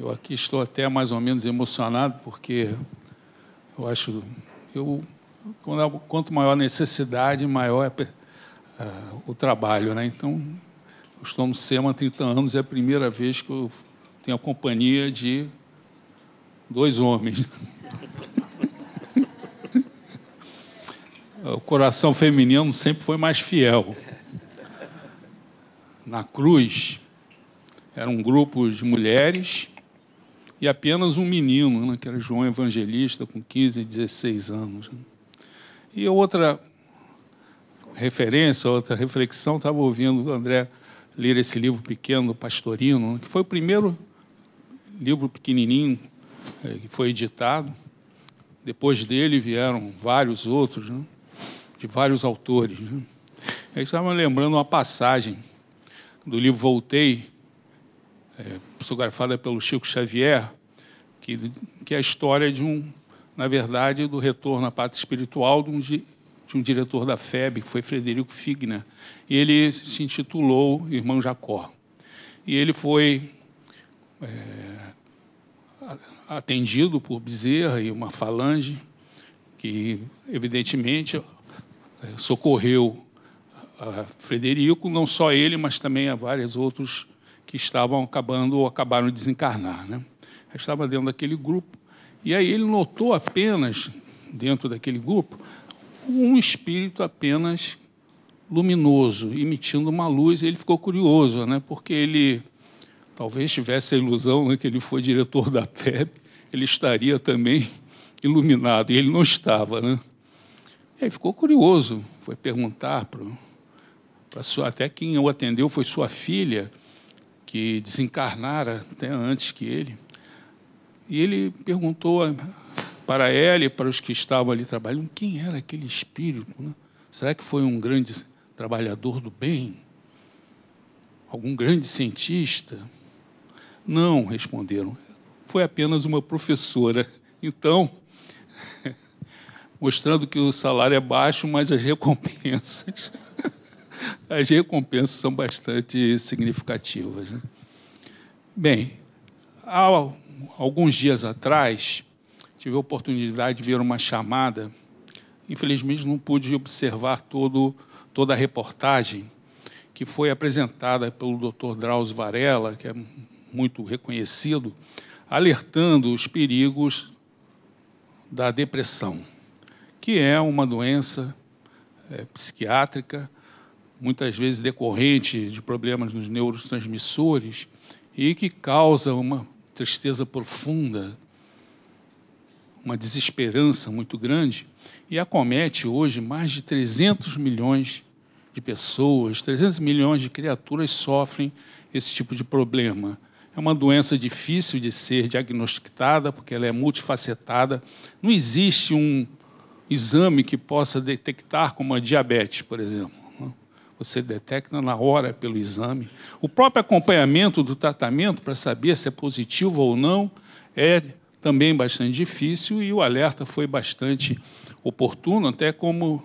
Eu aqui estou até mais ou menos emocionado, porque eu acho. Eu, quanto maior a necessidade, maior é uh, o trabalho. Né? Então, eu estou no SEMA há 30 anos é a primeira vez que eu tenho a companhia de dois homens. o coração feminino sempre foi mais fiel. Na cruz, era um grupo de mulheres e apenas um menino, né, que era João Evangelista, com 15, 16 anos. E outra referência, outra reflexão, estava ouvindo o André ler esse livro pequeno, Pastorino, né, que foi o primeiro livro pequenininho é, que foi editado. Depois dele vieram vários outros, né, de vários autores. Né. Eu estava lembrando uma passagem do livro Voltei, psicografada pelo Chico Xavier, que, que é a história de um, na verdade, do retorno à pátria espiritual de um, de um diretor da FEB, que foi Frederico Figner. E ele se intitulou Irmão Jacó. E ele foi é, atendido por Bezerra e uma falange que, evidentemente, é, socorreu Frederico, não só ele, mas também a vários outros que estavam acabando ou acabaram de desencarnar. Né? Eu estava dentro daquele grupo. E aí ele notou apenas, dentro daquele grupo, um espírito apenas luminoso, emitindo uma luz. Ele ficou curioso, né? porque ele talvez tivesse a ilusão né, que ele foi diretor da FEB, ele estaria também iluminado, e ele não estava. Né? E aí ficou curioso, foi perguntar para sua, até quem o atendeu foi sua filha, que desencarnara até antes que ele. E ele perguntou para ela e para os que estavam ali trabalhando quem era aquele espírito. Né? Será que foi um grande trabalhador do bem? Algum grande cientista? Não, responderam. Foi apenas uma professora. Então, mostrando que o salário é baixo, mas as recompensas as recompensas são bastante significativas. Né? Bem, há alguns dias atrás, tive a oportunidade de ver uma chamada. Infelizmente, não pude observar todo, toda a reportagem que foi apresentada pelo Dr. Drauzio Varela, que é muito reconhecido, alertando os perigos da depressão, que é uma doença é, psiquiátrica muitas vezes decorrente de problemas nos neurotransmissores e que causa uma tristeza profunda, uma desesperança muito grande e acomete hoje mais de 300 milhões de pessoas, 300 milhões de criaturas sofrem esse tipo de problema. É uma doença difícil de ser diagnosticada, porque ela é multifacetada. Não existe um exame que possa detectar como a diabetes, por exemplo você detecta na hora pelo exame. O próprio acompanhamento do tratamento para saber se é positivo ou não é também bastante difícil e o alerta foi bastante oportuno, até como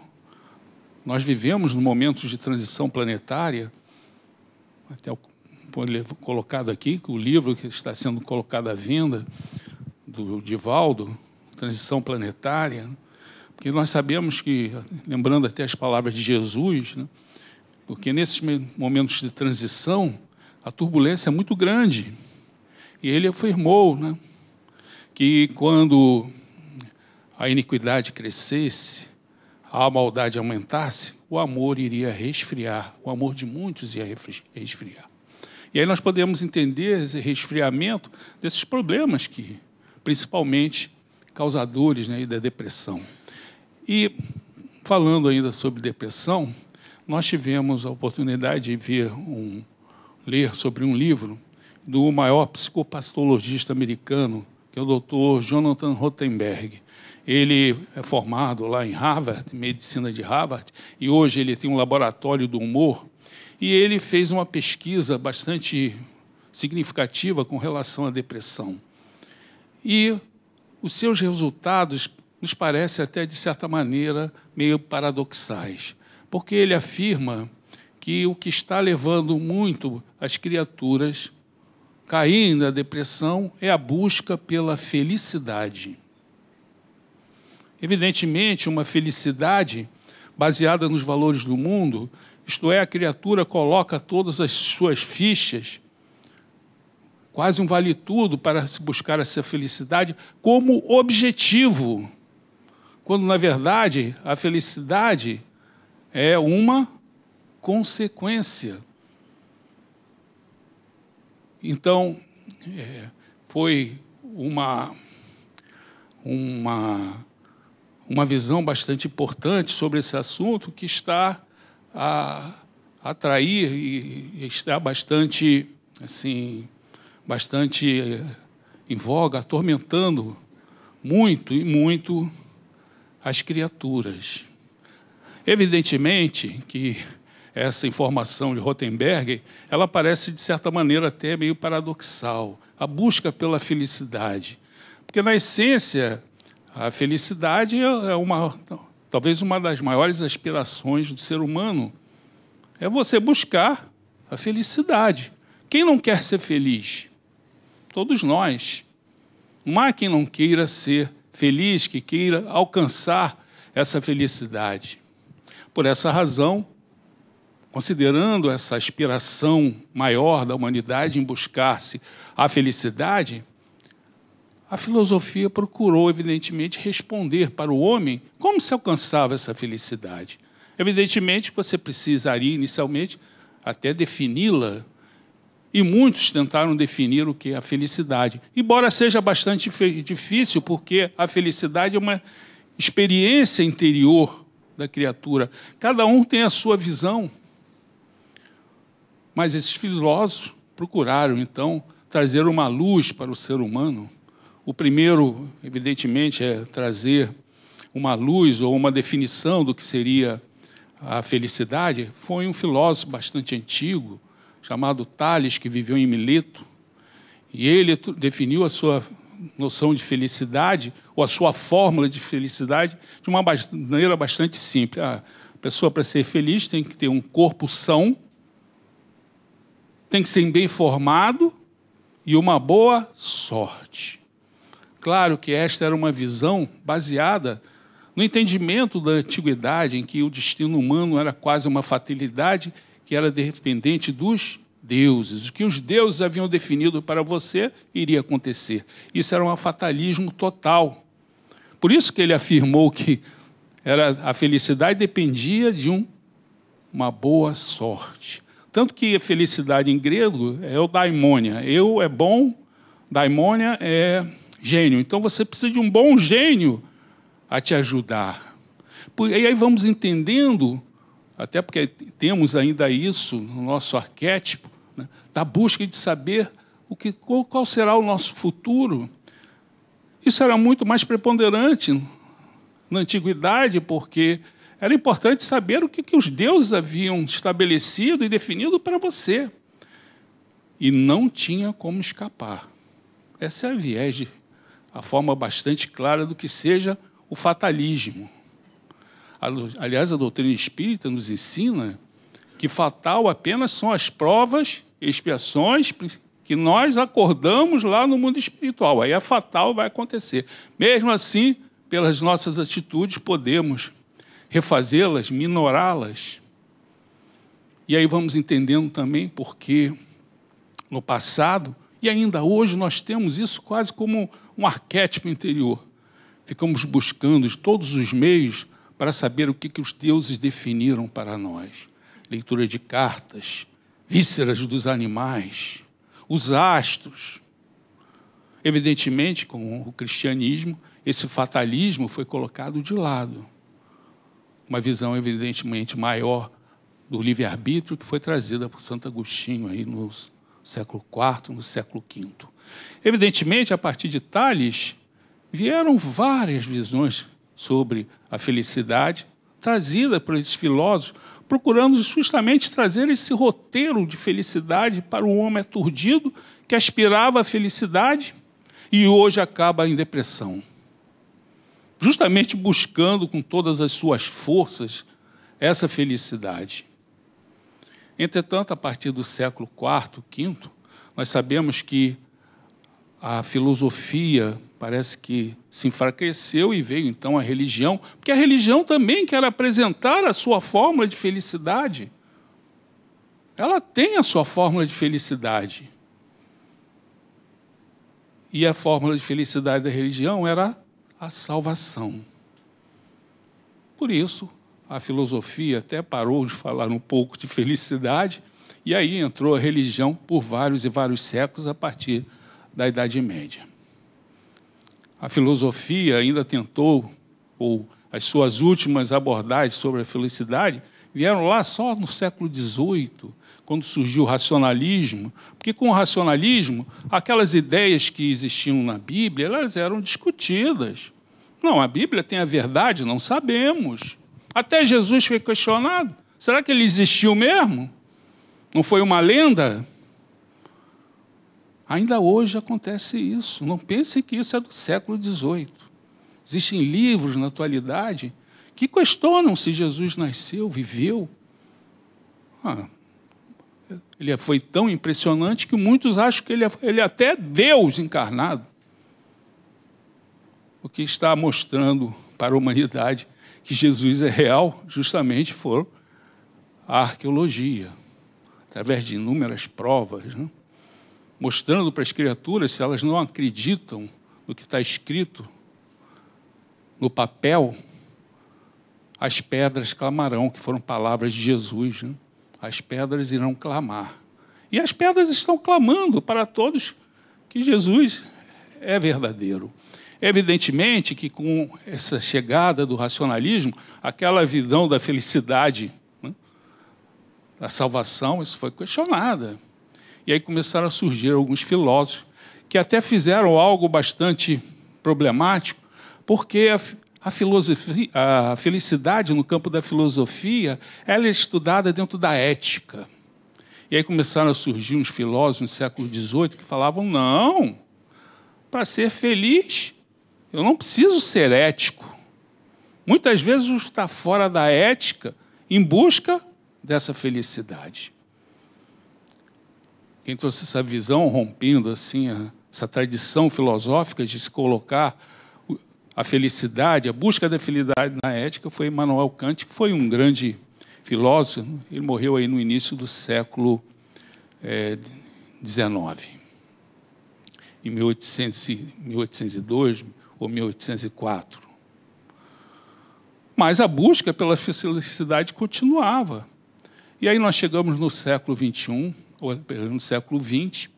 nós vivemos no momento de transição planetária, até colocado aqui, o livro que está sendo colocado à venda, do Divaldo, Transição Planetária, porque nós sabemos que, lembrando até as palavras de Jesus, né, porque nesses momentos de transição, a turbulência é muito grande. E ele afirmou né, que quando a iniquidade crescesse, a maldade aumentasse, o amor iria resfriar, o amor de muitos ia resfriar. E aí nós podemos entender esse resfriamento desses problemas que, principalmente, causadores né, da depressão. E falando ainda sobre depressão, nós tivemos a oportunidade de ver um, ler sobre um livro do maior psicopatologista americano, que é o Dr. Jonathan Rothenberg. Ele é formado lá em Harvard, medicina de Harvard, e hoje ele tem um laboratório do humor. E ele fez uma pesquisa bastante significativa com relação à depressão. E os seus resultados nos parecem até, de certa maneira, meio paradoxais porque ele afirma que o que está levando muito as criaturas cair na depressão é a busca pela felicidade. Evidentemente, uma felicidade baseada nos valores do mundo, isto é, a criatura coloca todas as suas fichas, quase um vale-tudo para se buscar essa felicidade, como objetivo, quando na verdade a felicidade é uma consequência. Então, é, foi uma, uma, uma visão bastante importante sobre esse assunto que está a atrair e está bastante assim bastante em voga, atormentando muito e muito as criaturas. Evidentemente que essa informação de Rotenberg, ela parece, de certa maneira, até meio paradoxal. A busca pela felicidade. Porque, na essência, a felicidade é uma, talvez uma das maiores aspirações do ser humano. É você buscar a felicidade. Quem não quer ser feliz? Todos nós. Não há quem não queira ser feliz, que queira alcançar essa felicidade. Por essa razão, considerando essa aspiração maior da humanidade em buscar-se a felicidade, a filosofia procurou, evidentemente, responder para o homem como se alcançava essa felicidade. Evidentemente, você precisaria, inicialmente, até defini-la. E muitos tentaram definir o que é a felicidade. Embora seja bastante difícil, porque a felicidade é uma experiência interior da criatura. Cada um tem a sua visão. Mas esses filósofos procuraram, então, trazer uma luz para o ser humano. O primeiro, evidentemente, é trazer uma luz ou uma definição do que seria a felicidade. Foi um filósofo bastante antigo, chamado Tales, que viveu em Mileto. E ele definiu a sua noção de felicidade, ou a sua fórmula de felicidade, de uma maneira bastante simples. A pessoa, para ser feliz, tem que ter um corpo são, tem que ser bem formado e uma boa sorte. Claro que esta era uma visão baseada no entendimento da antiguidade, em que o destino humano era quase uma fatalidade que era dependente dos deuses. O que os deuses haviam definido para você iria acontecer. Isso era um fatalismo total. Por isso que ele afirmou que era, a felicidade dependia de um, uma boa sorte. Tanto que a felicidade em grego é o daimônia. Eu é bom, daimônia é gênio. Então você precisa de um bom gênio a te ajudar. E aí vamos entendendo, até porque temos ainda isso no nosso arquétipo, né, da busca de saber o que, qual será o nosso futuro. Isso era muito mais preponderante na antiguidade, porque era importante saber o que, que os deuses haviam estabelecido e definido para você. E não tinha como escapar. Essa é a viés, a forma bastante clara do que seja o fatalismo. Aliás, a doutrina espírita nos ensina que fatal apenas são as provas expiações que nós acordamos lá no mundo espiritual. Aí a fatal vai acontecer. Mesmo assim, pelas nossas atitudes, podemos refazê-las, minorá-las. E aí vamos entendendo também porque no passado e ainda hoje nós temos isso quase como um arquétipo interior. Ficamos buscando todos os meios para saber o que, que os deuses definiram para nós. Leitura de cartas, vísceras dos animais, os astros. Evidentemente, com o cristianismo, esse fatalismo foi colocado de lado uma visão evidentemente maior do livre-arbítrio que foi trazida por Santo Agostinho aí no século IV, no século V. Evidentemente, a partir de Tales, vieram várias visões sobre a felicidade, trazida por esses filósofos, procurando justamente trazer esse roteiro de felicidade para o homem aturdido que aspirava à felicidade e hoje acaba em depressão justamente buscando com todas as suas forças essa felicidade. Entretanto, a partir do século IV, V, Nós sabemos que a filosofia parece que se enfraqueceu e veio então a religião, porque a religião também quer apresentar a sua fórmula de felicidade. Ela tem a sua fórmula de felicidade. E a fórmula de felicidade da religião era a salvação. Por isso, a filosofia até parou de falar um pouco de felicidade, e aí entrou a religião por vários e vários séculos a partir da Idade Média. A filosofia ainda tentou, ou as suas últimas abordagens sobre a felicidade, vieram lá só no século XVIII, quando surgiu o racionalismo, porque com o racionalismo, aquelas ideias que existiam na Bíblia, elas eram discutidas. Não, a Bíblia tem a verdade, não sabemos. Até Jesus foi questionado. Será que ele existiu mesmo? Não foi uma lenda? Ainda hoje acontece isso. Não pense que isso é do século XVIII. Existem livros na atualidade que questionam se Jesus nasceu, viveu. Ah, ele foi tão impressionante que muitos acham que ele é, ele é até Deus encarnado o que está mostrando para a humanidade que Jesus é real, justamente for a arqueologia, através de inúmeras provas, né? Mostrando para as criaturas, se elas não acreditam no que está escrito no papel, as pedras clamarão, que foram palavras de Jesus. Né? As pedras irão clamar. E as pedras estão clamando para todos que Jesus é verdadeiro. Evidentemente que com essa chegada do racionalismo, aquela visão da felicidade, né, da salvação, isso foi questionada. E aí começaram a surgir alguns filósofos que até fizeram algo bastante problemático, porque a, filosofia, a felicidade no campo da filosofia ela é estudada dentro da ética. E aí começaram a surgir uns filósofos no século XVIII que falavam: não, para ser feliz eu não preciso ser ético. Muitas vezes está fora da ética em busca dessa felicidade. Quem trouxe essa visão, rompendo assim a, essa tradição filosófica de se colocar a felicidade, a busca da felicidade na ética, foi Immanuel Kant, que foi um grande filósofo. Ele morreu aí no início do século XIX, é, em 1800, 1802, ou 1804. Mas a busca pela felicidade continuava. E aí nós chegamos no século XXI, no século XX,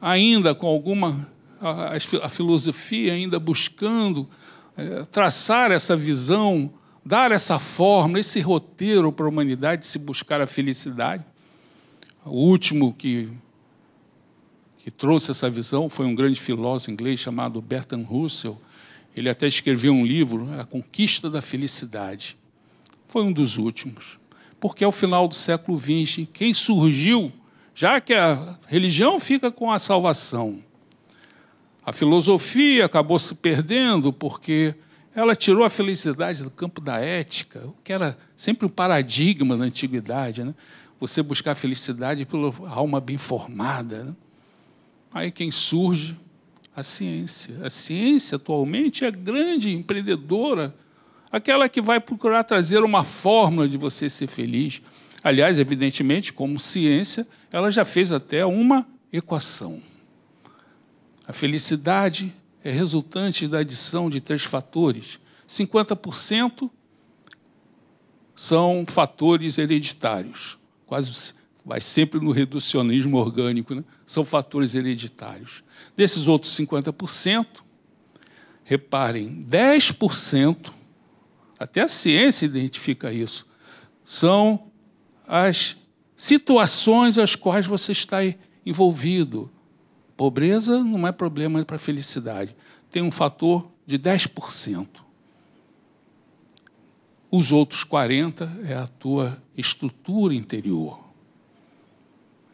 ainda com alguma a, a filosofia ainda buscando é, traçar essa visão, dar essa forma, esse roteiro para a humanidade se buscar a felicidade. O último que que trouxe essa visão foi um grande filósofo inglês chamado Bertrand Russell. Ele até escreveu um livro, A Conquista da Felicidade. Foi um dos últimos. Porque ao final do século XX, quem surgiu, já que a religião fica com a salvação, a filosofia acabou se perdendo porque ela tirou a felicidade do campo da ética, o que era sempre um paradigma da antiguidade. Né? Você buscar a felicidade pela alma bem formada. Né? Aí quem surge? A ciência. A ciência atualmente é grande empreendedora, aquela que vai procurar trazer uma fórmula de você ser feliz. Aliás, evidentemente, como ciência, ela já fez até uma equação. A felicidade é resultante da adição de três fatores. 50% são fatores hereditários, quase vai sempre no reducionismo orgânico, né? são fatores hereditários. Desses outros 50%, reparem, 10%, até a ciência identifica isso, são as situações às quais você está envolvido. Pobreza não é problema para a felicidade. Tem um fator de 10%. Os outros 40% é a tua estrutura interior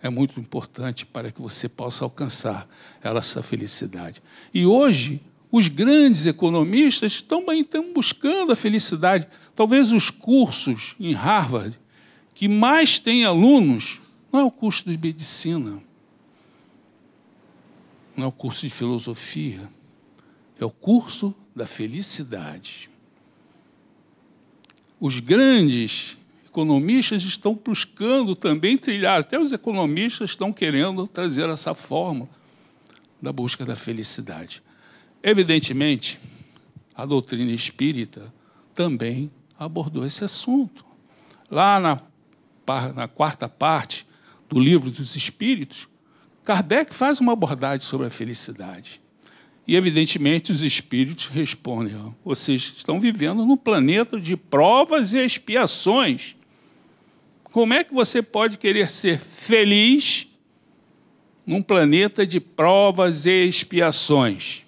é muito importante para que você possa alcançar essa felicidade. E hoje, os grandes economistas também estão buscando a felicidade. Talvez os cursos em Harvard que mais têm alunos não é o curso de medicina, não é o curso de filosofia, é o curso da felicidade. Os grandes economistas estão buscando também trilhar, até os economistas estão querendo trazer essa forma da busca da felicidade. Evidentemente, a doutrina espírita também abordou esse assunto. Lá na, na quarta parte do livro dos Espíritos, Kardec faz uma abordagem sobre a felicidade. E, evidentemente, os espíritos respondem: vocês estão vivendo num planeta de provas e expiações. Como é que você pode querer ser feliz num planeta de provas e expiações?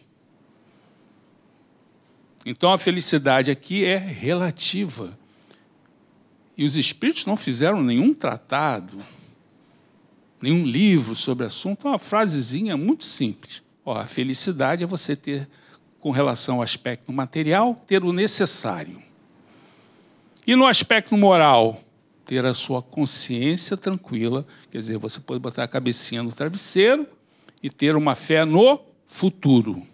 Então, a felicidade aqui é relativa. E os espíritos não fizeram nenhum tratado, nenhum livro sobre o assunto, uma frasezinha muito simples. Ó, a felicidade é você ter, com relação ao aspecto material, ter o necessário. E no aspecto moral, ter a sua consciência tranquila, quer dizer, você pode botar a cabecinha no travesseiro e ter uma fé no futuro.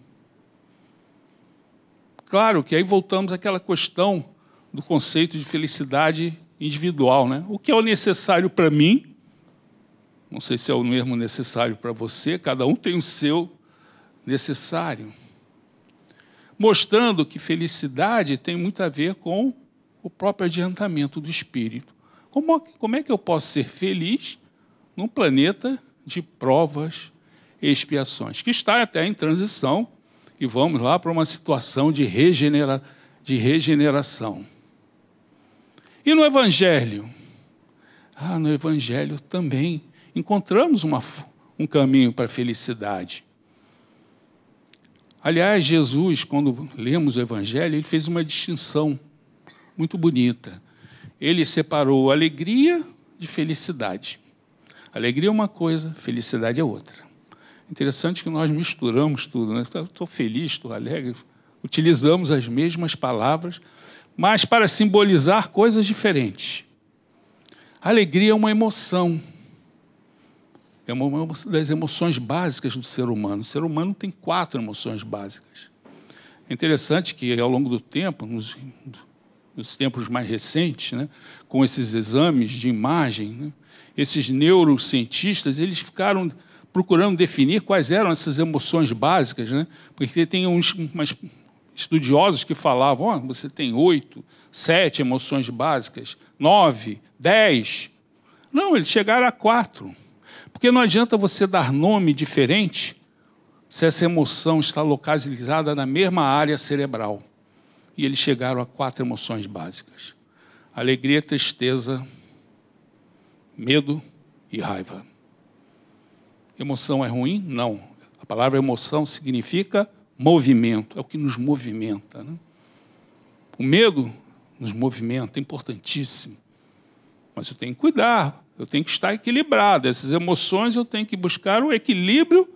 Claro que aí voltamos àquela questão do conceito de felicidade individual, né? O que é o necessário para mim não sei se é o mesmo necessário para você, cada um tem o seu necessário. Mostrando que felicidade tem muito a ver com o próprio adiantamento do espírito. Como, como é que eu posso ser feliz num planeta de provas e expiações, que está até em transição, e vamos lá para uma situação de, regenera, de regeneração. E no Evangelho? Ah, no Evangelho também encontramos uma, um caminho para a felicidade. Aliás, Jesus, quando lemos o Evangelho, ele fez uma distinção muito bonita. Ele separou alegria de felicidade. Alegria é uma coisa, felicidade é outra. Interessante que nós misturamos tudo. Né? Estou feliz, estou alegre. Utilizamos as mesmas palavras, mas para simbolizar coisas diferentes. alegria é uma emoção, é uma das emoções básicas do ser humano. O ser humano tem quatro emoções básicas. É interessante que, ao longo do tempo, nos, nos tempos mais recentes, né, com esses exames de imagem, né, esses neurocientistas eles ficaram procurando definir quais eram essas emoções básicas, né, porque tem uns umas estudiosos que falavam: oh, você tem oito, sete emoções básicas, nove, dez. Não, eles chegaram a quatro. Porque não adianta você dar nome diferente se essa emoção está localizada na mesma área cerebral. E eles chegaram a quatro emoções básicas: alegria, tristeza, medo e raiva. Emoção é ruim? Não. A palavra emoção significa movimento, é o que nos movimenta. Né? O medo nos movimenta, é importantíssimo. Mas eu tenho que cuidar, eu tenho que estar equilibrado. Essas emoções eu tenho que buscar o equilíbrio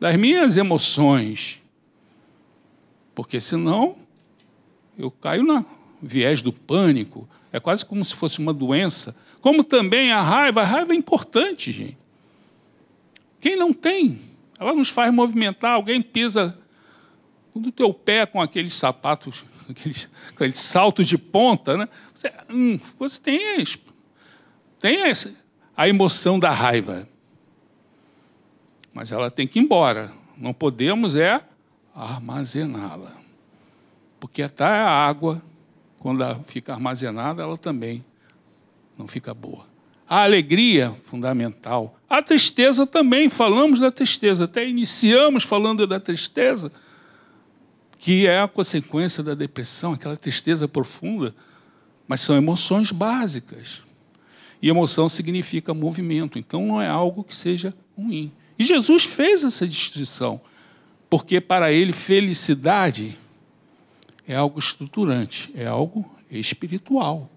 das minhas emoções. Porque senão eu caio no viés do pânico. É quase como se fosse uma doença. Como também a raiva. A raiva é importante, gente. Quem não tem, ela nos faz movimentar. Alguém pisa no teu pé com aqueles sapatos, aqueles, aqueles saltos de ponta, né? Você, hum, você tem tem a emoção da raiva. Mas ela tem que ir embora. Não podemos é armazená-la. Porque até a água, quando ela fica armazenada, ela também não fica boa. A alegria, fundamental. A tristeza também, falamos da tristeza, até iniciamos falando da tristeza, que é a consequência da depressão, aquela tristeza profunda, mas são emoções básicas. E emoção significa movimento, então não é algo que seja ruim. E Jesus fez essa distinção, porque para ele felicidade é algo estruturante, é algo espiritual,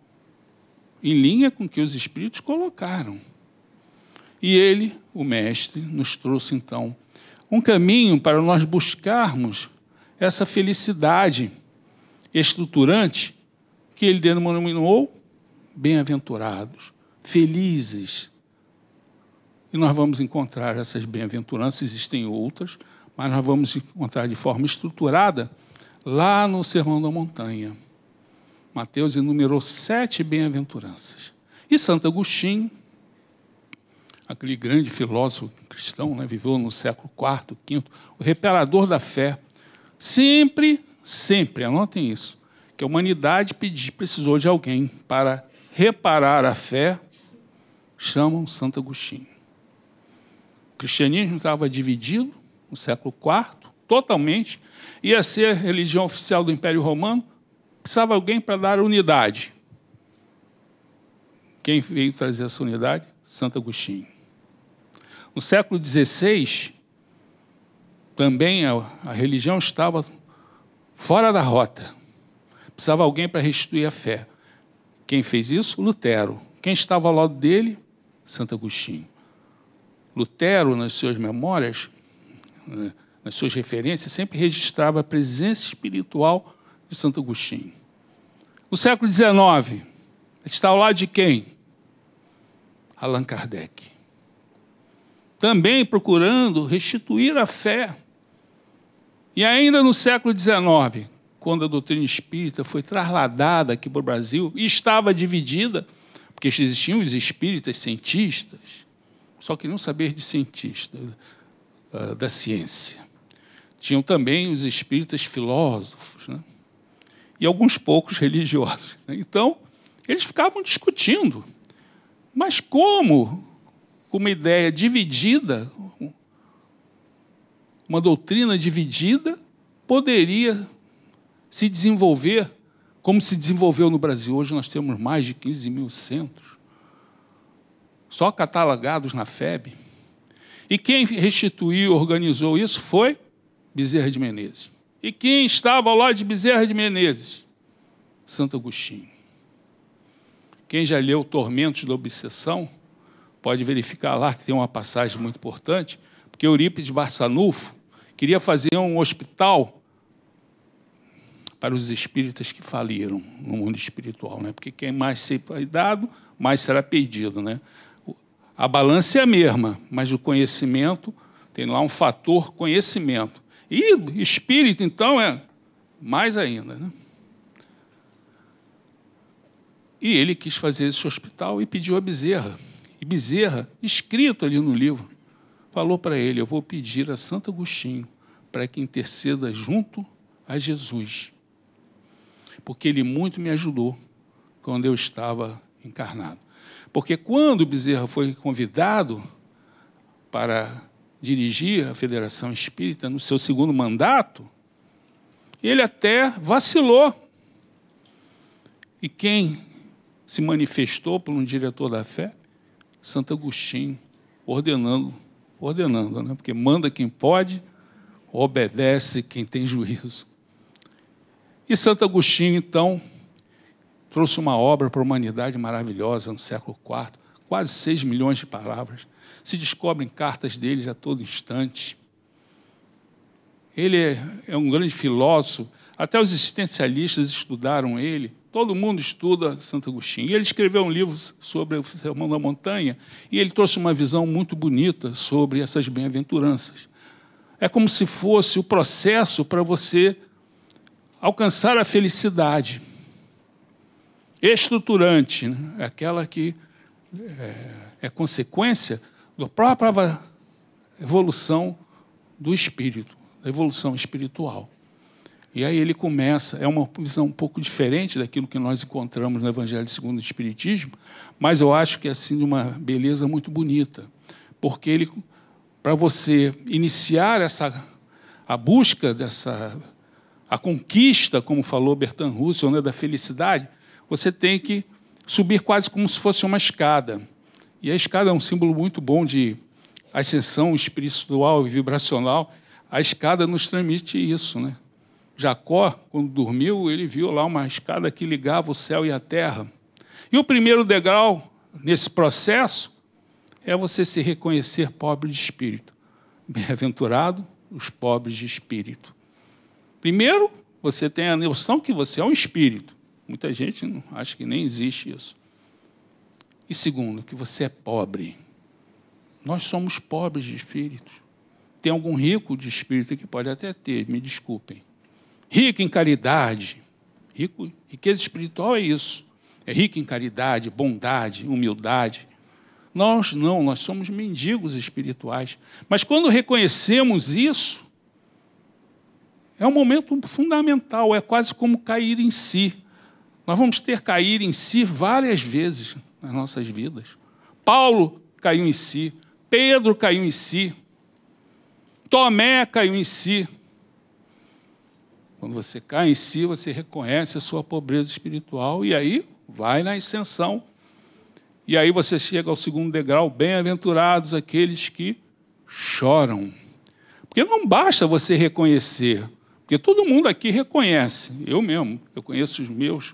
em linha com o que os espíritos colocaram. E ele, o Mestre, nos trouxe então um caminho para nós buscarmos essa felicidade estruturante que ele denominou bem-aventurados felizes. E nós vamos encontrar essas bem-aventuranças, existem outras, mas nós vamos encontrar de forma estruturada lá no Sermão da Montanha. Mateus enumerou sete bem-aventuranças. E Santo Agostinho, aquele grande filósofo cristão, né, viveu no século IV, V, o reparador da fé, sempre, sempre, anotem isso, que a humanidade pedi, precisou de alguém para reparar a fé, chamam Santo Agostinho. O cristianismo estava dividido no século IV, totalmente, ia ser a religião oficial do Império Romano, precisava alguém para dar unidade. Quem veio trazer essa unidade? Santo Agostinho. No século XVI, também a, a religião estava fora da rota. Precisava alguém para restituir a fé. Quem fez isso? Lutero. Quem estava ao lado dele? Santo Agostinho. Lutero, nas suas memórias, nas suas referências, sempre registrava a presença espiritual de Santo Agostinho. No século XIX, está ao lado de quem? Allan Kardec. Também procurando restituir a fé. E ainda no século XIX, quando a doutrina espírita foi trasladada aqui para o Brasil e estava dividida, porque existiam os espíritas cientistas, só que não saber de cientista, ah, da ciência. Tinham também os espíritas filósofos, né? e alguns poucos religiosos. Né? Então, eles ficavam discutindo. Mas como uma ideia dividida, uma doutrina dividida, poderia se desenvolver como se desenvolveu no Brasil? Hoje nós temos mais de 15 mil centros, só catalogados na FEB. E quem restituiu, organizou isso foi Bezerra de Menezes. E quem estava lado de Bezerra de Menezes? Santo Agostinho. Quem já leu Tormentos da Obsessão, pode verificar lá que tem uma passagem muito importante, porque Eurípides Barçanufo queria fazer um hospital para os espíritas que faliram no mundo espiritual, né? Porque quem mais se dado, mais será pedido, né? A balança é a mesma, mas o conhecimento tem lá um fator conhecimento. E espírito, então, é mais ainda. Né? E ele quis fazer esse hospital e pediu a Bezerra. E Bezerra, escrito ali no livro, falou para ele: Eu vou pedir a Santo Agostinho para que interceda junto a Jesus. Porque ele muito me ajudou quando eu estava encarnado. Porque quando Bezerra foi convidado para dirigir a Federação Espírita no seu segundo mandato, ele até vacilou. E quem se manifestou por um diretor da fé? Santo Agostinho, ordenando, ordenando, né? porque manda quem pode, obedece quem tem juízo. E Santo Agostinho, então, trouxe uma obra para a humanidade maravilhosa no século IV, quase seis milhões de palavras, se descobrem cartas dele a todo instante. Ele é, é um grande filósofo, até os existencialistas estudaram ele, todo mundo estuda Santo Agostinho. E ele escreveu um livro sobre o Sermão da Montanha, e ele trouxe uma visão muito bonita sobre essas bem-aventuranças. É como se fosse o processo para você alcançar a felicidade estruturante, né? É aquela que é, é consequência da própria evolução do espírito, da evolução espiritual. E aí ele começa, é uma visão um pouco diferente daquilo que nós encontramos no Evangelho segundo o Espiritismo, mas eu acho que é assim de uma beleza muito bonita, porque ele, para você iniciar essa a busca dessa a conquista, como falou Bertrand Russell, né, da felicidade, você tem que subir quase como se fosse uma escada. E a escada é um símbolo muito bom de ascensão espiritual e vibracional. A escada nos transmite isso, né? Jacó, quando dormiu, ele viu lá uma escada que ligava o céu e a terra. E o primeiro degrau nesse processo é você se reconhecer pobre de espírito. Bem-aventurado os pobres de espírito. Primeiro, você tem a noção que você é um espírito. Muita gente acha que nem existe isso. E segundo, que você é pobre. Nós somos pobres de espírito. tem algum rico de espírito que pode até ter, me desculpem. Rico em caridade. Rico, riqueza espiritual é isso. É rico em caridade, bondade, humildade. Nós não, nós somos mendigos espirituais. Mas quando reconhecemos isso, é um momento fundamental, é quase como cair em si. Nós vamos ter cair em si várias vezes nas nossas vidas. Paulo caiu em si, Pedro caiu em si, Tomé caiu em si. Quando você cai em si, você reconhece a sua pobreza espiritual e aí vai na ascensão. E aí você chega ao segundo degrau, bem-aventurados aqueles que choram. Porque não basta você reconhecer, porque todo mundo aqui reconhece, eu mesmo, eu conheço os meus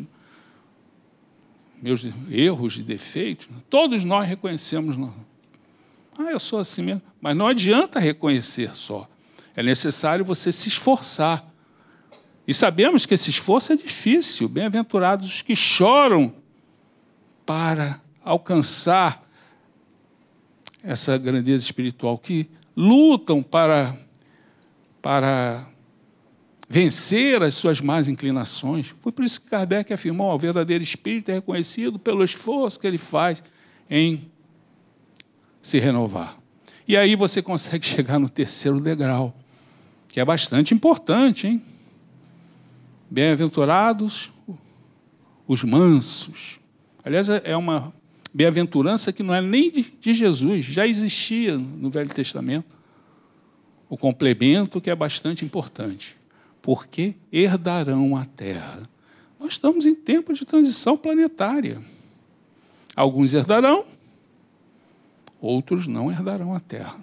meus erros e defeitos, todos nós reconhecemos. Ah, eu sou assim mesmo. Mas não adianta reconhecer só. É necessário você se esforçar. E sabemos que esse esforço é difícil. Bem-aventurados os que choram para alcançar essa grandeza espiritual, que lutam para, para vencer as suas más inclinações. Foi por isso que Kardec afirmou: o verdadeiro espírito é reconhecido pelo esforço que ele faz em se renovar. E aí você consegue chegar no terceiro degrau, que é bastante importante, hein? Bem-aventurados os mansos. Aliás, é uma bem-aventurança que não é nem de Jesus, já existia no Velho Testamento. O complemento que é bastante importante porque herdarão a terra. Nós estamos em tempo de transição planetária. Alguns herdarão, outros não herdarão a terra.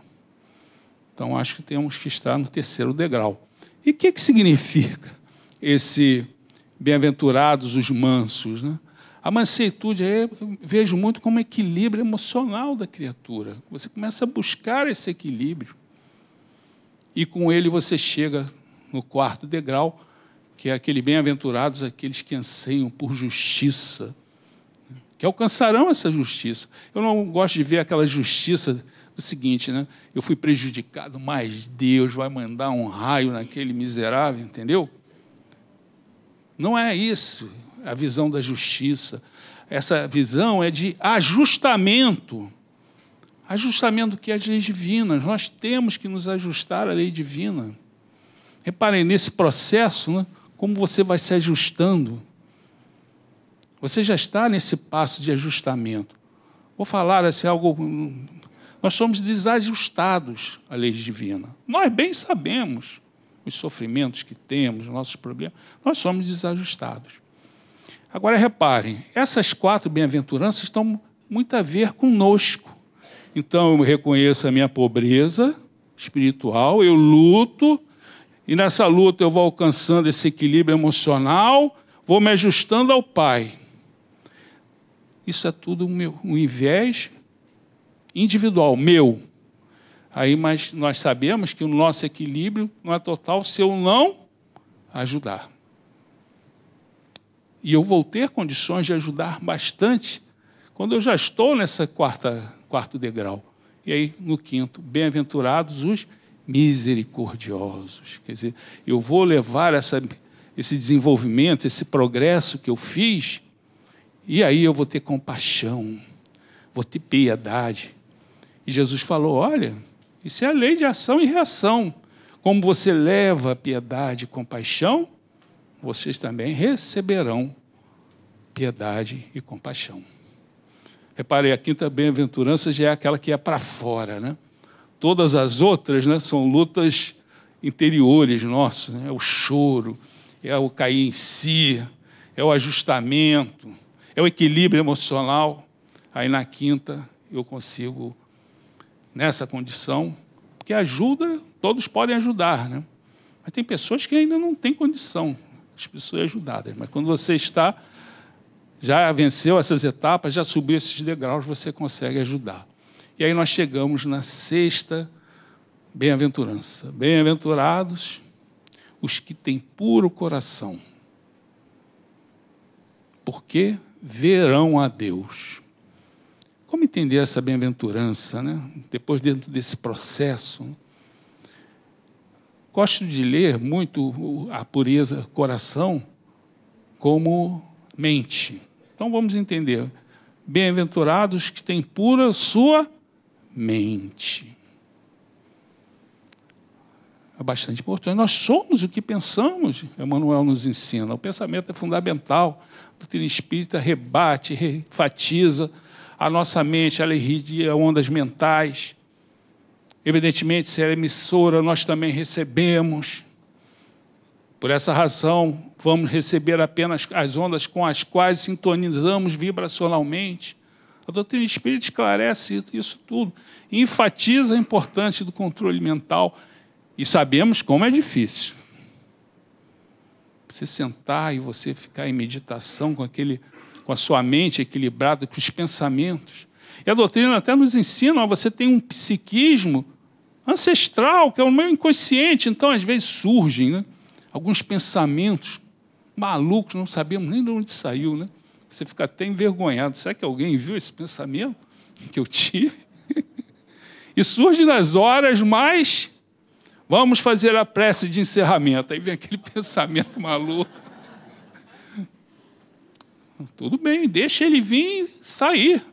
Então, acho que temos que estar no terceiro degrau. E o que, que significa esse bem-aventurados os mansos? Né? A manseitude é, vejo muito como equilíbrio emocional da criatura. Você começa a buscar esse equilíbrio. E com ele você chega no quarto degrau, que é aquele bem-aventurados aqueles que anseiam por justiça, que alcançarão essa justiça. Eu não gosto de ver aquela justiça do seguinte, né? Eu fui prejudicado, mas Deus vai mandar um raio naquele miserável, entendeu? Não é isso a visão da justiça. Essa visão é de ajustamento. Ajustamento que é as leis divinas. Nós temos que nos ajustar à lei divina. Reparem nesse processo, né, como você vai se ajustando. Você já está nesse passo de ajustamento. Vou falar assim algo. Nós somos desajustados à lei divina. Nós bem sabemos os sofrimentos que temos, os nossos problemas. Nós somos desajustados. Agora reparem, essas quatro bem-aventuranças estão muito a ver conosco. Então eu reconheço a minha pobreza espiritual, eu luto e nessa luta eu vou alcançando esse equilíbrio emocional, vou me ajustando ao Pai. Isso é tudo um, um invés individual, meu. Aí, mas nós sabemos que o nosso equilíbrio não é total se eu não ajudar. E eu vou ter condições de ajudar bastante quando eu já estou nessa quarta, quarto degrau. E aí, no quinto, bem-aventurados os misericordiosos. Quer dizer, eu vou levar essa, esse desenvolvimento, esse progresso que eu fiz, e aí eu vou ter compaixão, vou ter piedade. E Jesus falou: olha, isso é a lei de ação e reação. Como você leva piedade e compaixão, vocês também receberão piedade e compaixão. Reparei, a quinta bem-aventurança já é aquela que é para fora, né? Todas as outras né, são lutas interiores nossos, né? é o choro, é o cair em si, é o ajustamento, é o equilíbrio emocional. Aí na quinta eu consigo, nessa condição, porque ajuda, todos podem ajudar, né? Mas tem pessoas que ainda não têm condição de pessoas ajudadas. Mas quando você está, já venceu essas etapas, já subiu esses degraus, você consegue ajudar. E aí nós chegamos na sexta bem-aventurança. Bem-aventurados os que têm puro coração, porque verão a Deus. Como entender essa bem-aventurança, né? Depois dentro desse processo, gosto de ler muito a pureza coração como mente. Então vamos entender. Bem-aventurados que têm pura sua mente. É bastante importante. Nós somos o que pensamos, Emmanuel nos ensina. O pensamento é fundamental. A doutrina espírita rebate, enfatiza a nossa mente, ela irradia ondas mentais. Evidentemente, se é emissora, nós também recebemos. Por essa razão, vamos receber apenas as ondas com as quais sintonizamos vibracionalmente. A doutrina espírita esclarece isso tudo, enfatiza a importância do controle mental e sabemos como é difícil. Você sentar e você ficar em meditação com aquele com a sua mente equilibrada, com os pensamentos. E a doutrina até nos ensina, ó, você tem um psiquismo ancestral, que é o meu inconsciente, então às vezes surgem né, alguns pensamentos malucos, não sabemos nem de onde saiu, né? Você fica até envergonhado. Será que alguém viu esse pensamento que eu tive? e surge nas horas mais Vamos fazer a prece de encerramento. Aí vem aquele pensamento maluco. Tudo bem, deixa ele vir sair.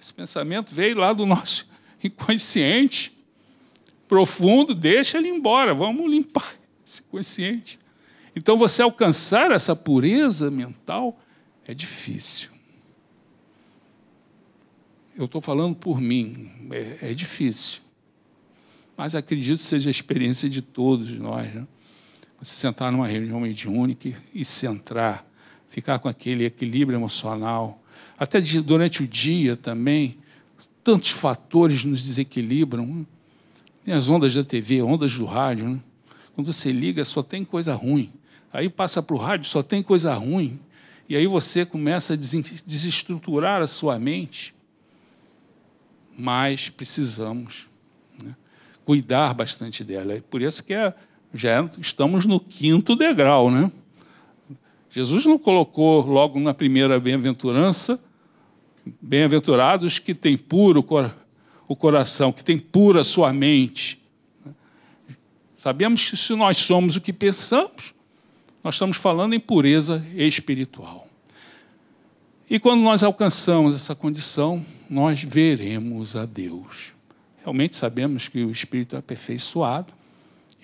Esse pensamento veio lá do nosso inconsciente profundo, deixa ele embora. Vamos limpar esse consciente. Então, você alcançar essa pureza mental é difícil. Eu estou falando por mim, é, é difícil mas acredito que seja a experiência de todos nós. Né? Você sentar numa reunião mediúnica e centrar, ficar com aquele equilíbrio emocional. Até durante o dia também, tantos fatores nos desequilibram. Né? Tem as ondas da TV, ondas do rádio. Né? Quando você liga, só tem coisa ruim. Aí passa para o rádio, só tem coisa ruim. E aí você começa a desestruturar a sua mente. Mas precisamos cuidar bastante dela. É por isso que é, já estamos no quinto degrau, né? Jesus não colocou logo na primeira bem-aventurança, bem-aventurados que têm puro o coração, que têm pura sua mente. Sabemos que se nós somos o que pensamos, nós estamos falando em pureza espiritual. E quando nós alcançamos essa condição, nós veremos a Deus realmente sabemos que o Espírito é aperfeiçoado,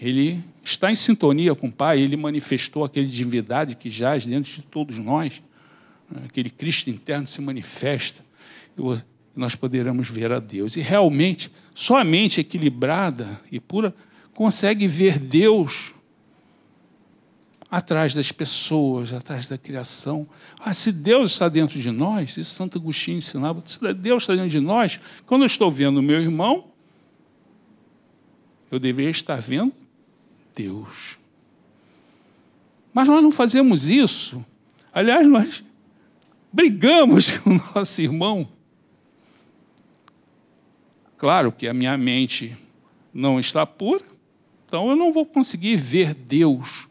ele está em sintonia com o Pai, ele manifestou aquele divindade que jaz dentro de todos nós, né? aquele Cristo interno se manifesta, e nós poderemos ver a Deus. E realmente, só a mente equilibrada e pura consegue ver Deus atrás das pessoas, atrás da criação. Ah, se Deus está dentro de nós, isso Santo Agostinho ensinava, se Deus está dentro de nós, quando eu estou vendo o meu irmão, eu deveria estar vendo Deus. Mas nós não fazemos isso. Aliás, nós brigamos com o nosso irmão. Claro que a minha mente não está pura, então eu não vou conseguir ver Deus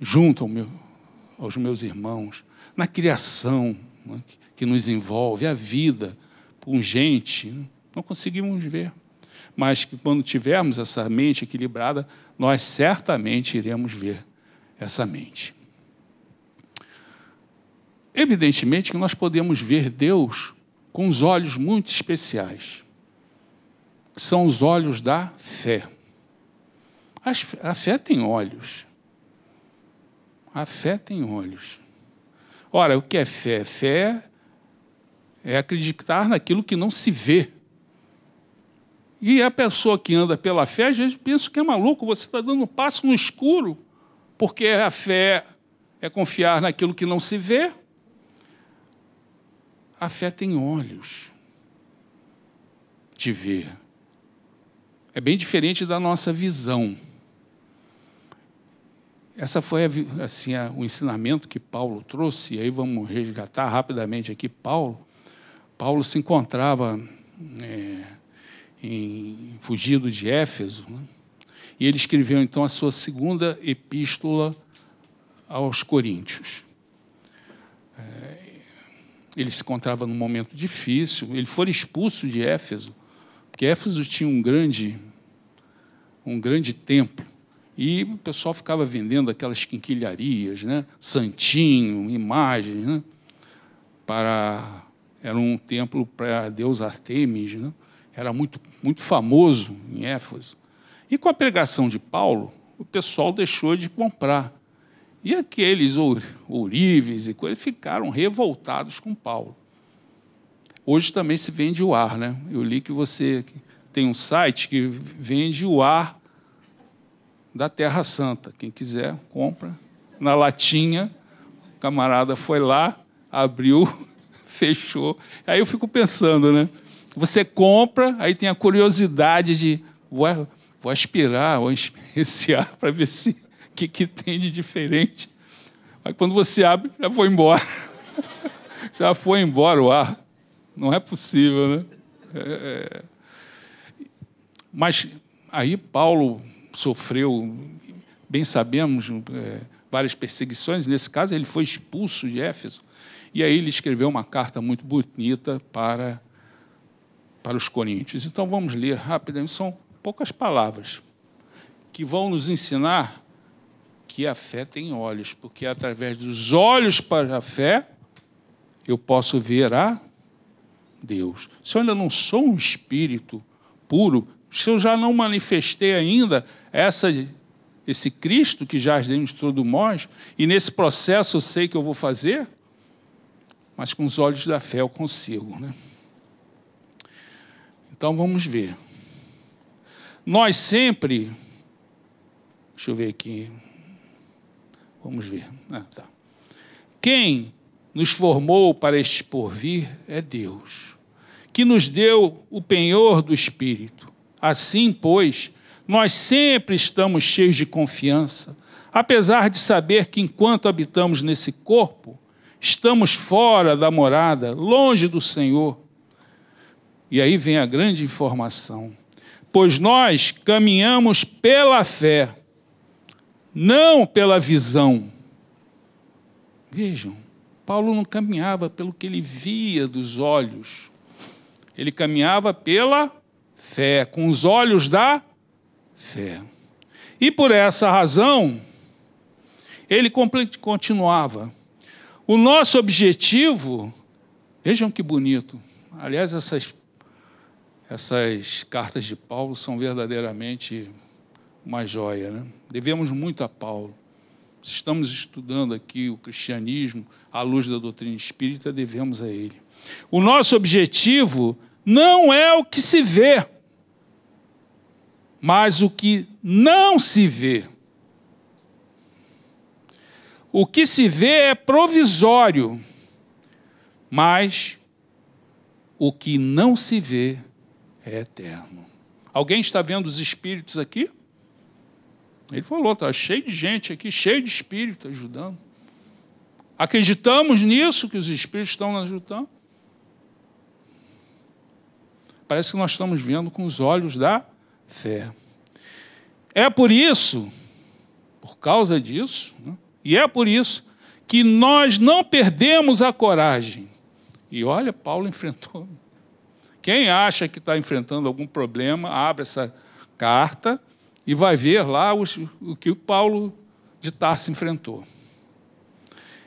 junto ao meu, aos meus irmãos, na criação né, que nos envolve, a vida pungente, não conseguimos ver mas que quando tivermos essa mente equilibrada, nós certamente iremos ver essa mente. Evidentemente que nós podemos ver Deus com os olhos muito especiais, que são os olhos da fé. A fé tem olhos. A fé tem olhos. Ora, o que é fé? Fé é acreditar naquilo que não se vê. E a pessoa que anda pela fé, às vezes pensa que é maluco, você está dando um passo no escuro, porque a fé é confiar naquilo que não se vê. A fé tem olhos de ver. É bem diferente da nossa visão. Essa foi assim, o ensinamento que Paulo trouxe, e aí vamos resgatar rapidamente aqui Paulo. Paulo se encontrava é, em, fugido de Éfeso. Né? E ele escreveu então a sua segunda epístola aos Coríntios. É, ele se encontrava num momento difícil, ele foi expulso de Éfeso, porque Éfeso tinha um grande, um grande templo. E o pessoal ficava vendendo aquelas quinquilharias, né? santinho, imagens, né? para era um templo para a deusa Artemis, né? era muito, muito famoso em Éfeso. E com a pregação de Paulo, o pessoal deixou de comprar. E aqueles ourives e coisas ficaram revoltados com Paulo. Hoje também se vende o ar, né? Eu li que você tem um site que vende o ar da Terra Santa. Quem quiser, compra. Na latinha, o camarada foi lá, abriu, fechou. Aí eu fico pensando, né? Você compra, aí tem a curiosidade de vou, vou aspirar, vou esse ar para ver se o que, que tem de diferente. Aí quando você abre, já foi embora. já foi embora o ar. Não é possível, né? É, é... Mas aí Paulo sofreu, bem sabemos, é, várias perseguições. Nesse caso, ele foi expulso de Éfeso. E aí ele escreveu uma carta muito bonita para, para os coríntios. Então vamos ler rapidamente, são poucas palavras, que vão nos ensinar que a fé tem olhos, porque através dos olhos para a fé eu posso ver a Deus. Se eu ainda não sou um espírito puro, se eu já não manifestei ainda essa, esse Cristo que jaz dentro de todo nós, e nesse processo eu sei que eu vou fazer, mas com os olhos da fé eu consigo. Né? Então vamos ver. Nós sempre. Deixa eu ver aqui. Vamos ver. Ah, tá. Quem nos formou para este porvir é Deus, que nos deu o penhor do Espírito. Assim, pois, nós sempre estamos cheios de confiança, apesar de saber que enquanto habitamos nesse corpo, estamos fora da morada, longe do Senhor. E aí vem a grande informação. Pois nós caminhamos pela fé, não pela visão. Vejam, Paulo não caminhava pelo que ele via dos olhos, ele caminhava pela fé, com os olhos da fé. E por essa razão, ele continuava. O nosso objetivo, vejam que bonito. Aliás, essas, essas cartas de Paulo são verdadeiramente uma joia. Né? Devemos muito a Paulo. Estamos estudando aqui o cristianismo à luz da doutrina espírita, devemos a ele. O nosso objetivo não é o que se vê, mas o que não se vê. O que se vê é provisório, mas o que não se vê é eterno. Alguém está vendo os espíritos aqui? Ele falou, está cheio de gente aqui, cheio de espírito ajudando. Acreditamos nisso, que os espíritos estão nos ajudando? Parece que nós estamos vendo com os olhos da fé. É por isso, por causa disso, né? e é por isso, que nós não perdemos a coragem. E olha, Paulo enfrentou. Quem acha que está enfrentando algum problema, abre essa carta e vai ver lá os, o que o Paulo de Tarso enfrentou.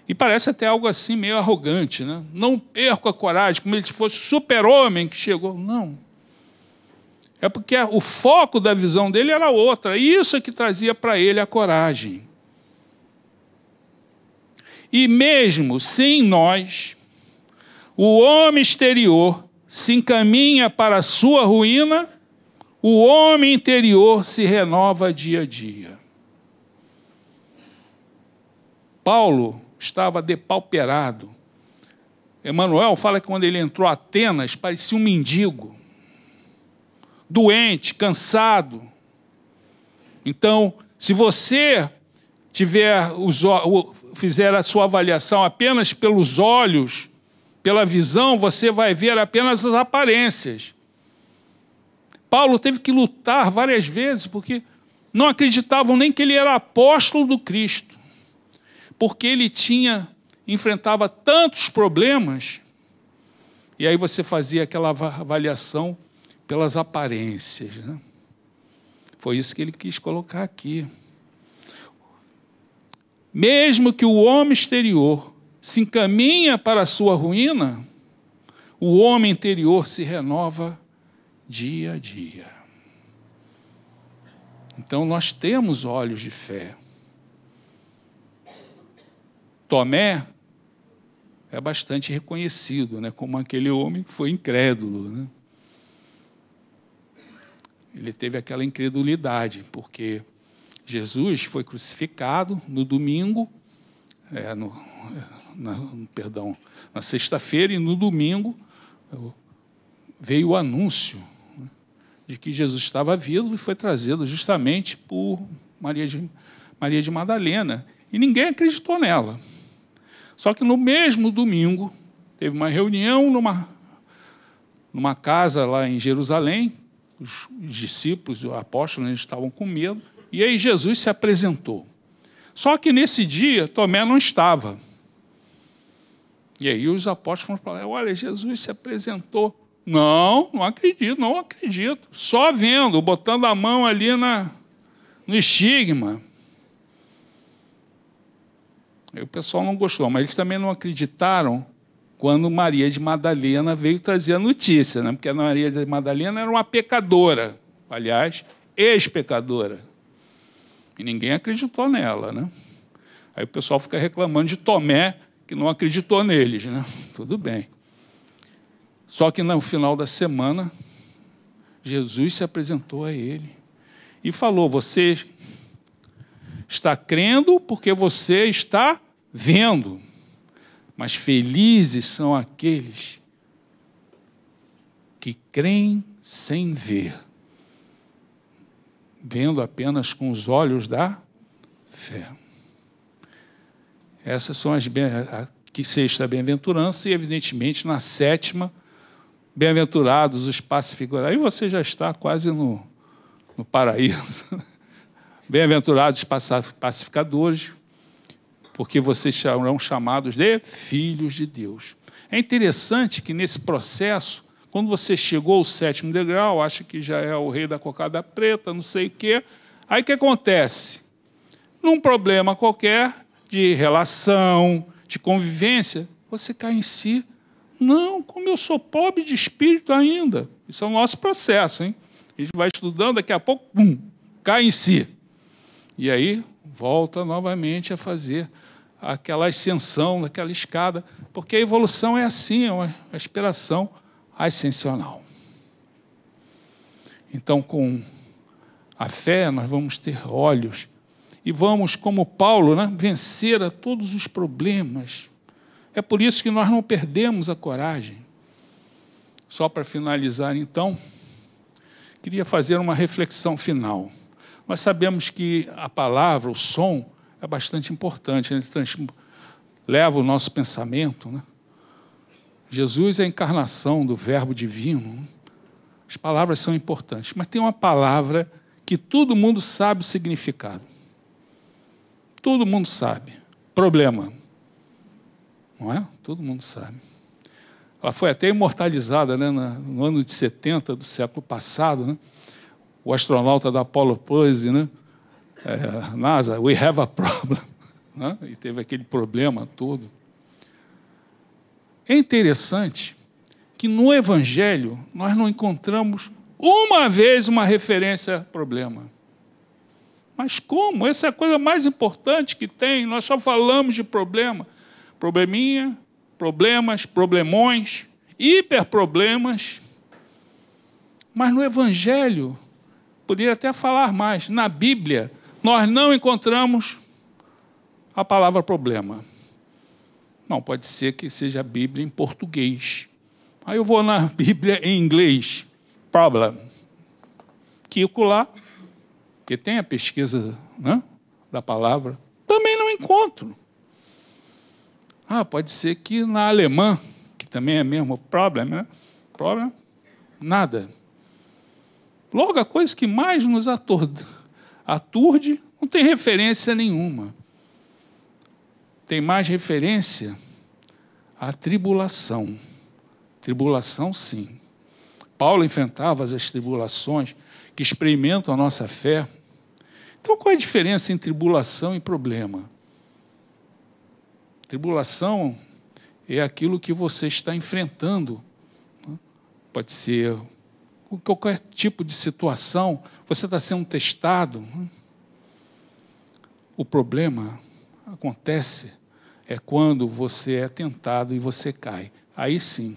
E parece até algo assim meio arrogante, né? Não perco a coragem, como ele fosse super-homem que chegou. Não. É porque o foco da visão dele era outra. E isso é que trazia para ele a coragem. E mesmo sem nós, o homem exterior se encaminha para a sua ruína o homem interior se renova dia a dia. Paulo estava depauperado. Emanuel fala que quando ele entrou a Atenas, parecia um mendigo, doente, cansado. Então, se você tiver os, fizer a sua avaliação apenas pelos olhos, pela visão, você vai ver apenas as aparências. Paulo teve que lutar várias vezes, porque não acreditavam nem que ele era apóstolo do Cristo, porque ele tinha, enfrentava tantos problemas, e aí você fazia aquela avaliação pelas aparências. Né? Foi isso que ele quis colocar aqui. Mesmo que o homem exterior se encaminha para a sua ruína, o homem interior se renova dia a dia. Então nós temos olhos de fé. Tomé é bastante reconhecido, né, como aquele homem que foi incrédulo, né? Ele teve aquela incredulidade, porque Jesus foi crucificado no domingo, é, no, na, perdão, na sexta-feira e no domingo veio o anúncio né, de que Jesus estava vivo e foi trazido justamente por Maria de, Maria de Madalena. E ninguém acreditou nela. Só que no mesmo domingo, teve uma reunião numa, numa casa lá em Jerusalém, os discípulos, os apóstolos, eles estavam com medo, e aí Jesus se apresentou. Só que nesse dia, Tomé não estava. E aí os apóstolos falaram: olha, Jesus se apresentou. Não, não acredito, não acredito. Só vendo, botando a mão ali na, no estigma. Aí o pessoal não gostou, mas eles também não acreditaram quando Maria de Madalena veio trazer a notícia, né? porque a Maria de Madalena era uma pecadora, aliás, ex-pecadora. E ninguém acreditou nela. Né? Aí o pessoal fica reclamando de Tomé, que não acreditou neles. Né? Tudo bem. Só que no final da semana, Jesus se apresentou a ele e falou: Você está crendo porque você está vendo, mas felizes são aqueles que creem sem ver, vendo apenas com os olhos da fé. Essas são as que sexta bem-aventurança e, evidentemente, na sétima, bem-aventurados os pacificadores. Aí você já está quase no, no paraíso. Bem-aventurados pacificadores, porque vocês serão chamados de filhos de Deus. É interessante que nesse processo, quando você chegou ao sétimo degrau, acha que já é o rei da cocada preta, não sei o quê, aí o que acontece? Num problema qualquer, de relação, de convivência, você cai em si. Não, como eu sou pobre de espírito ainda. Isso é o nosso processo, hein? A gente vai estudando, daqui a pouco, pum, cai em si. E aí volta novamente a fazer aquela ascensão, aquela escada, porque a evolução é assim, é uma aspiração ascensional. Então, com a fé, nós vamos ter olhos e vamos, como Paulo, né, vencer a todos os problemas. É por isso que nós não perdemos a coragem. Só para finalizar, então, queria fazer uma reflexão final. Nós sabemos que a palavra, o som, é bastante importante, ele leva o nosso pensamento. Né? Jesus é a encarnação do Verbo divino. As palavras são importantes, mas tem uma palavra que todo mundo sabe o significado. Todo mundo sabe. Problema. Não é? Todo mundo sabe. Ela foi até imortalizada né, no ano de 70 do século passado. Né? O astronauta da Apollo Pose, né? É, NASA, we have a problem. Né? E teve aquele problema todo. É interessante que no Evangelho nós não encontramos uma vez uma referência a problema. Mas como? Essa é a coisa mais importante que tem. Nós só falamos de problema. Probleminha, problemas, problemões, hiperproblemas. Mas no Evangelho, poderia até falar mais. Na Bíblia, nós não encontramos a palavra problema. Não, pode ser que seja a Bíblia em português. Aí eu vou na Bíblia em inglês. Problem. Kiko lá, porque tem a pesquisa né, da palavra, também não encontro. Ah, pode ser que na alemã, que também é mesmo problem, né? Problem, nada. Logo, a coisa que mais nos aturde, aturde não tem referência nenhuma. Tem mais referência à tribulação. Tribulação, sim. Paulo enfrentava as tribulações que experimentam a nossa fé. Então, qual é a diferença entre tribulação e problema? Tribulação é aquilo que você está enfrentando. Pode ser qualquer tipo de situação, você está sendo testado. O problema acontece é quando você é tentado e você cai. Aí sim,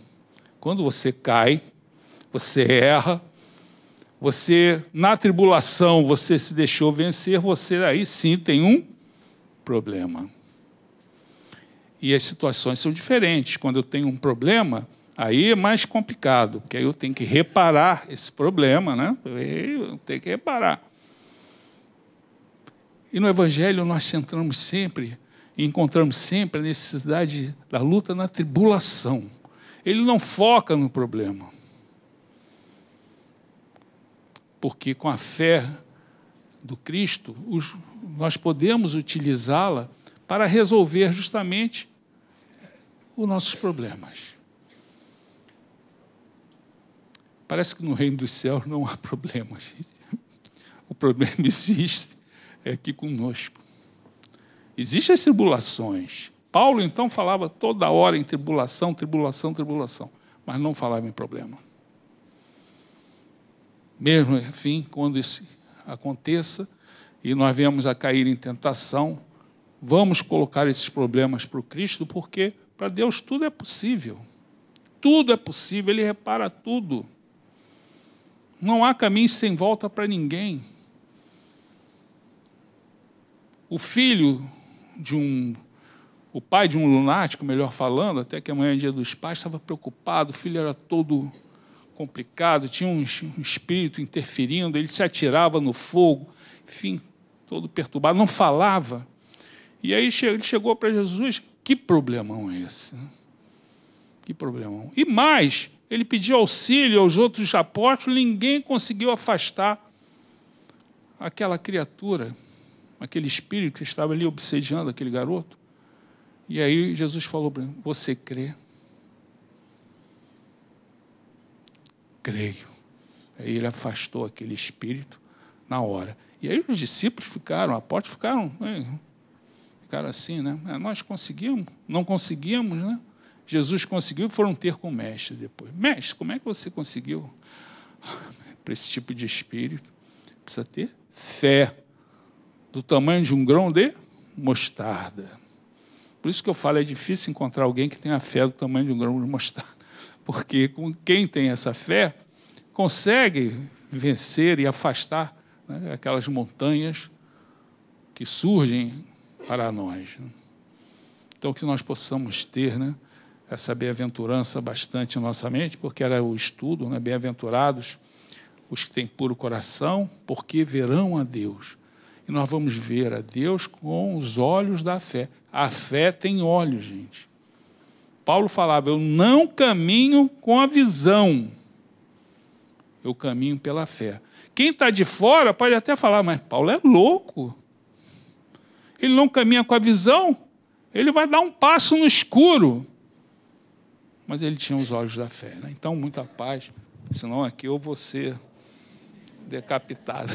quando você cai, você erra, você na tribulação você se deixou vencer, você aí sim tem um problema. E as situações são diferentes. Quando eu tenho um problema, aí é mais complicado, porque aí eu tenho que reparar esse problema, né? Eu tenho que reparar. E no Evangelho nós centramos sempre, encontramos sempre a necessidade da luta na tribulação. Ele não foca no problema. Porque com a fé do Cristo, nós podemos utilizá-la para resolver justamente os nossos problemas. Parece que no reino dos céus não há problemas. O problema existe é aqui conosco. Existem as tribulações. Paulo então falava toda hora em tribulação, tribulação, tribulação, mas não falava em problema. Mesmo, enfim, quando isso aconteça e nós viemos a cair em tentação, vamos colocar esses problemas para o Cristo, porque para Deus tudo é possível. Tudo é possível, Ele repara tudo. Não há caminho sem volta para ninguém. O filho de um. O pai de um lunático, melhor falando, até que amanhã é dia dos pais, estava preocupado, o filho era todo complicado, tinha um, um espírito interferindo, ele se atirava no fogo, enfim, todo perturbado, não falava. E aí ele chegou para Jesus, que problemão é esse? Que problemão. E mais, ele pediu auxílio aos outros apóstolos, ninguém conseguiu afastar aquela criatura, aquele espírito que estava ali obsediando aquele garoto. E aí Jesus falou para ele: Você crê? Creio. Aí ele afastou aquele espírito na hora. E aí os discípulos ficaram, apóstolos ficaram. Né? ficaram assim, né? É, nós conseguimos, não conseguimos, né? Jesus conseguiu foram ter com o mestre depois. Mestre, como é que você conseguiu? Para esse tipo de espírito, precisa ter fé do tamanho de um grão de mostarda. Por isso que eu falo, é difícil encontrar alguém que tenha fé do tamanho de um grão de mostarda. Porque com quem tem essa fé, consegue vencer e afastar né, aquelas montanhas que surgem para nós. Né? Então, que nós possamos ter né, essa bem-aventurança bastante em nossa mente, porque era o estudo, né, bem-aventurados os que têm puro coração, porque verão a Deus. E nós vamos ver a Deus com os olhos da fé. A fé tem olhos, gente. Paulo falava: Eu não caminho com a visão, eu caminho pela fé. Quem está de fora pode até falar, mas Paulo é louco ele não caminha com a visão, ele vai dar um passo no escuro. Mas ele tinha os olhos da fé. Né? Então, muita paz, senão aqui eu vou ser decapitado.